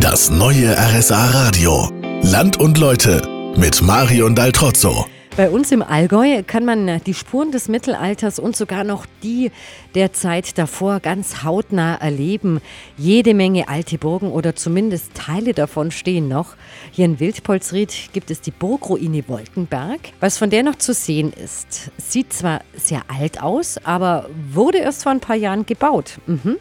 Das neue RSA Radio. Land und Leute mit Marion Daltrozzo. Bei uns im Allgäu kann man die Spuren des Mittelalters und sogar noch die der Zeit davor ganz hautnah erleben. Jede Menge alte Burgen oder zumindest Teile davon stehen noch. Hier in Wildpolsried gibt es die Burgruine Wolkenberg. Was von der noch zu sehen ist, sieht zwar sehr alt aus, aber wurde erst vor ein paar Jahren gebaut. Mhm.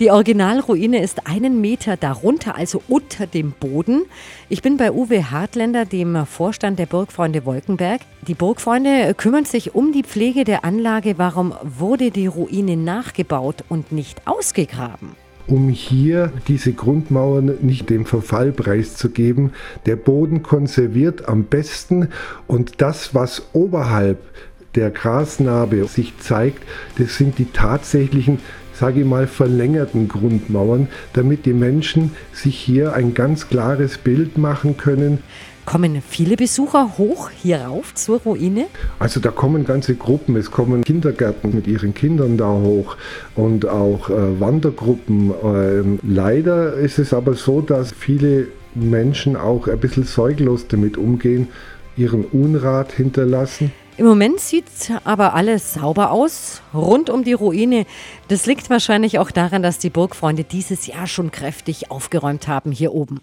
Die Originalruine ist einen Meter darunter, also unter dem Boden. Ich bin bei Uwe Hartländer, dem Vorstand der Burgfreunde Wolkenberg. Die Burgfreunde kümmern sich um die Pflege der Anlage. Warum wurde die Ruine nachgebaut und nicht ausgegraben? um hier diese Grundmauern nicht dem Verfall preiszugeben. Der Boden konserviert am besten und das, was oberhalb der Grasnarbe sich zeigt, das sind die tatsächlichen sage ich mal, verlängerten Grundmauern, damit die Menschen sich hier ein ganz klares Bild machen können. Kommen viele Besucher hoch hier rauf zur Ruine? Also da kommen ganze Gruppen. Es kommen Kindergärten mit ihren Kindern da hoch und auch äh, Wandergruppen. Ähm, leider ist es aber so, dass viele Menschen auch ein bisschen sorglos damit umgehen, ihren Unrat hinterlassen. Im Moment sieht aber alles sauber aus, rund um die Ruine. Das liegt wahrscheinlich auch daran, dass die Burgfreunde dieses Jahr schon kräftig aufgeräumt haben hier oben.